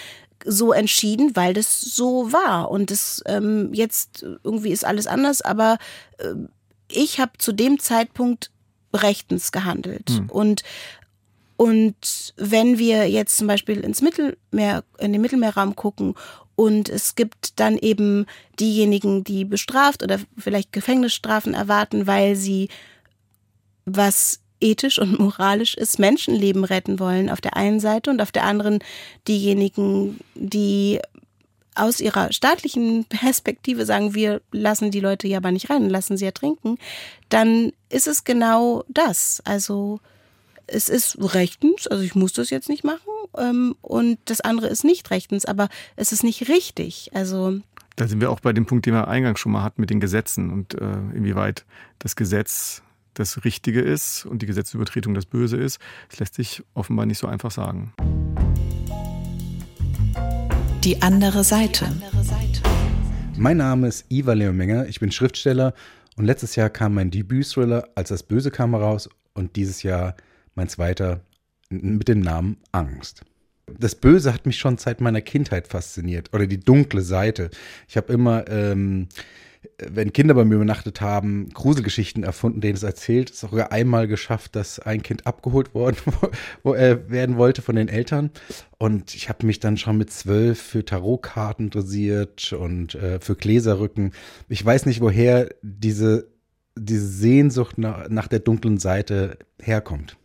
so entschieden, weil das so war. Und das ähm, jetzt irgendwie ist alles anders, aber äh, ich habe zu dem Zeitpunkt rechtens gehandelt. Hm. Und und wenn wir jetzt zum Beispiel ins Mittelmeer, in den Mittelmeerraum gucken und es gibt dann eben diejenigen, die bestraft oder vielleicht Gefängnisstrafen erwarten, weil sie was ethisch und moralisch ist, Menschenleben retten wollen auf der einen Seite und auf der anderen diejenigen, die aus ihrer staatlichen Perspektive sagen, wir lassen die Leute ja aber nicht rein, lassen sie ertrinken, dann ist es genau das. Also es ist rechtens, also ich muss das jetzt nicht machen, ähm, und das andere ist nicht rechtens, aber es ist nicht richtig. Also da sind wir auch bei dem Punkt, den wir eingangs schon mal hatten mit den Gesetzen und äh, inwieweit das Gesetz das Richtige ist und die Gesetzesübertretung das Böse ist. Das lässt sich offenbar nicht so einfach sagen. Die andere Seite. Mein Name ist Iva Leomenger, ich bin Schriftsteller und letztes Jahr kam mein Debüt-Thriller Als das Böse kam heraus und dieses Jahr mein zweiter mit dem Namen Angst. Das Böse hat mich schon seit meiner Kindheit fasziniert oder die dunkle Seite. Ich habe immer, ähm, wenn Kinder bei mir übernachtet haben, Gruselgeschichten erfunden, denen es erzählt. Es sogar einmal geschafft, dass ein Kind abgeholt worden wo, er werden wollte von den Eltern. Und ich habe mich dann schon mit zwölf für Tarotkarten interessiert und äh, für Gläserrücken. Ich weiß nicht, woher diese, diese Sehnsucht nach, nach der dunklen Seite herkommt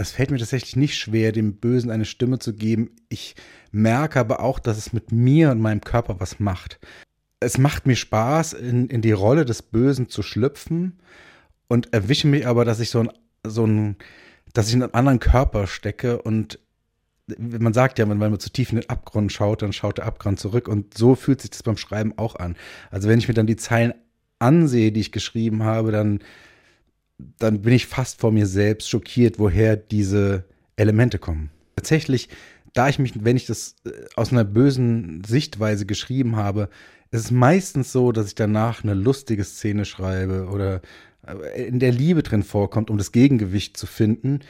es fällt mir tatsächlich nicht schwer, dem Bösen eine Stimme zu geben. Ich merke aber auch, dass es mit mir und meinem Körper was macht. Es macht mir Spaß, in, in die Rolle des Bösen zu schlüpfen und erwische mich aber, dass ich so ein, so ein, dass ich in einem anderen Körper stecke und man sagt ja, wenn man zu tief in den Abgrund schaut, dann schaut der Abgrund zurück und so fühlt sich das beim Schreiben auch an. Also wenn ich mir dann die Zeilen ansehe, die ich geschrieben habe, dann dann bin ich fast vor mir selbst schockiert, woher diese Elemente kommen. Tatsächlich, da ich mich, wenn ich das äh, aus einer bösen Sichtweise geschrieben habe, ist es meistens so, dass ich danach eine lustige Szene schreibe oder äh, in der Liebe drin vorkommt, um das Gegengewicht zu finden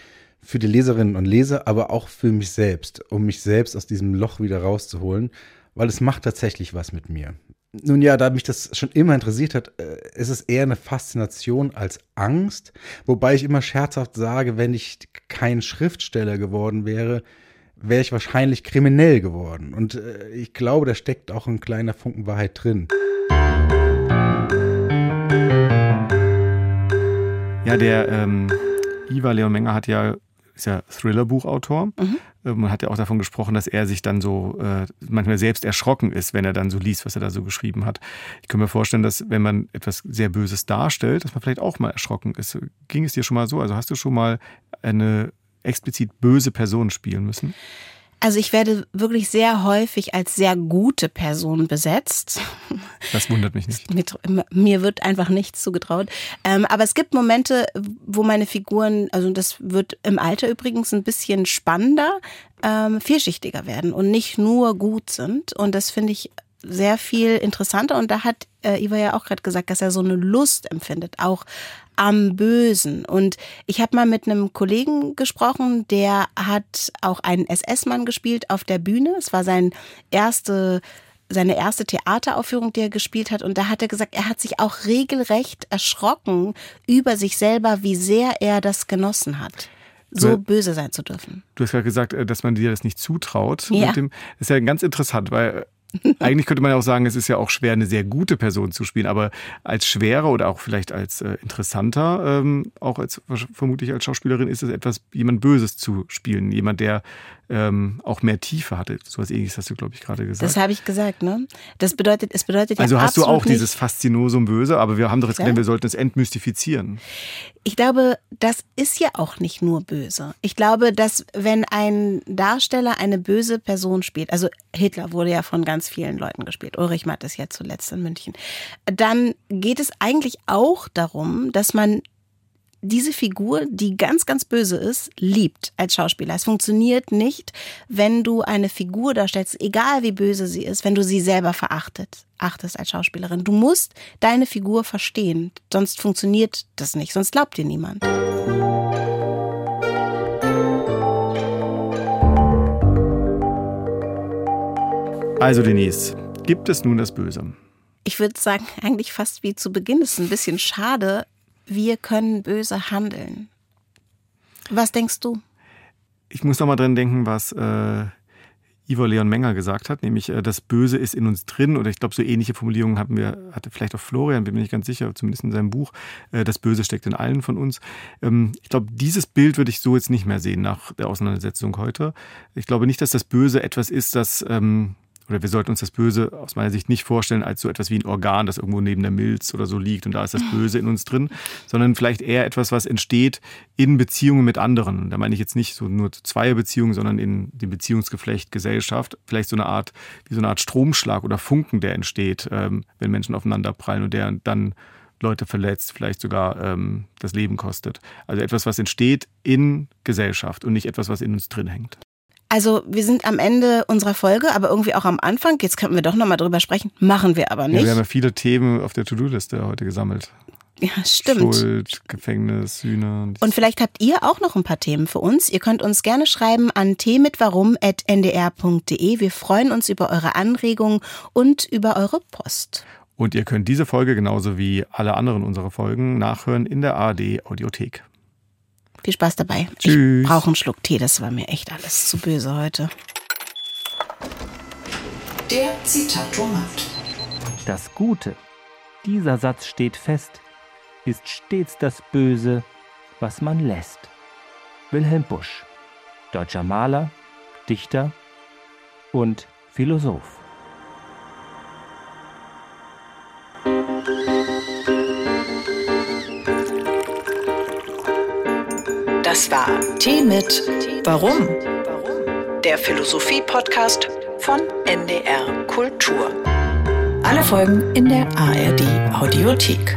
für die Leserinnen und Leser, aber auch für mich selbst, um mich selbst aus diesem Loch wieder rauszuholen, weil es macht tatsächlich was mit mir. Nun ja, da mich das schon immer interessiert hat, äh, ist es eher eine Faszination als Angst. Wobei ich immer scherzhaft sage, wenn ich kein Schriftsteller geworden wäre, wäre ich wahrscheinlich kriminell geworden. Und äh, ich glaube, da steckt auch ein kleiner Funken Wahrheit drin. Ja, der ähm, Iva Leon Menger hat ja ist ja Thriller-Buchautor. Mhm. Äh, man hat ja auch davon gesprochen, dass er sich dann so äh, manchmal selbst erschrocken ist, wenn er dann so liest, was er da so geschrieben hat. Ich kann mir vorstellen, dass wenn man etwas sehr Böses darstellt, dass man vielleicht auch mal erschrocken ist. Ging es dir schon mal so? Also hast du schon mal eine explizit böse Person spielen müssen? Also ich werde wirklich sehr häufig als sehr gute Person besetzt. Das wundert mich nicht. Mir wird einfach nichts zugetraut. Ähm, aber es gibt Momente, wo meine Figuren, also das wird im Alter übrigens ein bisschen spannender, ähm, vielschichtiger werden und nicht nur gut sind. Und das finde ich sehr viel interessanter. Und da hat äh, Iva ja auch gerade gesagt, dass er so eine Lust empfindet, auch am Bösen. Und ich habe mal mit einem Kollegen gesprochen, der hat auch einen SS-Mann gespielt auf der Bühne. Es war sein erste seine erste Theateraufführung, die er gespielt hat. Und da hat er gesagt, er hat sich auch regelrecht erschrocken über sich selber, wie sehr er das genossen hat so böse sein zu dürfen. Du hast ja gesagt, äh, dass man dir das nicht zutraut. Ja. Dem, das ist ja ganz interessant, weil eigentlich könnte man ja auch sagen, es ist ja auch schwer, eine sehr gute Person zu spielen, aber als schwerer oder auch vielleicht als äh, interessanter, ähm, auch als vermutlich als Schauspielerin, ist es etwas, jemand Böses zu spielen. Jemand, der ähm, auch mehr Tiefe hatte. So was ähnliches hast du, glaube ich, gerade gesagt. Das habe ich gesagt, ne? Das bedeutet, es bedeutet ja Also hast du auch dieses Faszinosum Böse, aber wir haben doch jetzt gedacht, wir sollten es entmystifizieren. Ich glaube, das ist ja auch nicht nur böse. Ich glaube, dass wenn ein Darsteller eine böse Person spielt, also Hitler wurde ja von ganz vielen Leuten gespielt, Ulrich Matt ist ja zuletzt in München, dann geht es eigentlich auch darum, dass man diese Figur, die ganz, ganz böse ist, liebt als Schauspieler. Es funktioniert nicht, wenn du eine Figur darstellst, egal wie böse sie ist, wenn du sie selber verachtet, achtest als Schauspielerin. Du musst deine Figur verstehen, sonst funktioniert das nicht, sonst glaubt dir niemand. Also Denise, gibt es nun das Böse? Ich würde sagen, eigentlich fast wie zu Beginn. Es ist ein bisschen schade, wir können böse handeln. Was denkst du? Ich muss noch mal dran denken, was äh, Ivo Leon Menger gesagt hat, nämlich äh, das Böse ist in uns drin. Oder ich glaube, so ähnliche Formulierungen hatten wir, hatte vielleicht auch Florian, bin mir nicht ganz sicher, zumindest in seinem Buch. Äh, das Böse steckt in allen von uns. Ähm, ich glaube, dieses Bild würde ich so jetzt nicht mehr sehen nach der Auseinandersetzung heute. Ich glaube nicht, dass das Böse etwas ist, das ähm, oder wir sollten uns das Böse aus meiner Sicht nicht vorstellen als so etwas wie ein Organ, das irgendwo neben der Milz oder so liegt und da ist das Böse in uns drin, sondern vielleicht eher etwas, was entsteht in Beziehungen mit anderen. Da meine ich jetzt nicht so nur Zweierbeziehungen, sondern in dem Beziehungsgeflecht Gesellschaft. Vielleicht so eine Art, wie so eine Art Stromschlag oder Funken, der entsteht, ähm, wenn Menschen aufeinander prallen und der dann Leute verletzt, vielleicht sogar ähm, das Leben kostet. Also etwas, was entsteht in Gesellschaft und nicht etwas, was in uns drin hängt. Also wir sind am Ende unserer Folge, aber irgendwie auch am Anfang. Jetzt könnten wir doch nochmal drüber sprechen. Machen wir aber nicht. Ja, wir haben ja viele Themen auf der To-Do-Liste heute gesammelt. Ja, stimmt. Schuld, Gefängnis, Sühne. Und vielleicht habt ihr auch noch ein paar Themen für uns. Ihr könnt uns gerne schreiben an themitwarum.ndr.de. Wir freuen uns über eure Anregungen und über eure Post. Und ihr könnt diese Folge genauso wie alle anderen unserer Folgen nachhören in der ARD Audiothek. Viel Spaß dabei. Tschüss. Ich brauche einen Schluck Tee, das war mir echt alles zu böse heute. Der Zitatomat. Das Gute, dieser Satz steht fest, ist stets das Böse, was man lässt. Wilhelm Busch, deutscher Maler, Dichter und Philosoph. Das war Tee mit Warum? Der Philosophie-Podcast von NDR Kultur. Alle Folgen in der ARD Audiothek.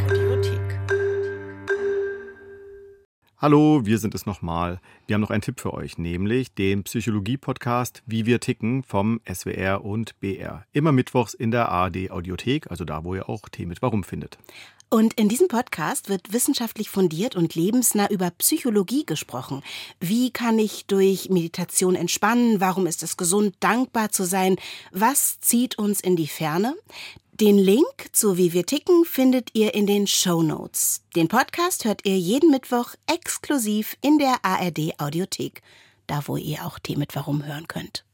Hallo, wir sind es nochmal. Wir haben noch einen Tipp für euch, nämlich den Psychologie-Podcast Wie wir ticken vom SWR und BR. Immer mittwochs in der ARD Audiothek, also da, wo ihr auch Tee mit Warum findet. Und in diesem Podcast wird wissenschaftlich fundiert und lebensnah über Psychologie gesprochen. Wie kann ich durch Meditation entspannen? Warum ist es gesund, dankbar zu sein? Was zieht uns in die Ferne? Den Link zu Wie wir ticken findet ihr in den Show Notes. Den Podcast hört ihr jeden Mittwoch exklusiv in der ARD Audiothek, da wo ihr auch Tee mit Warum hören könnt.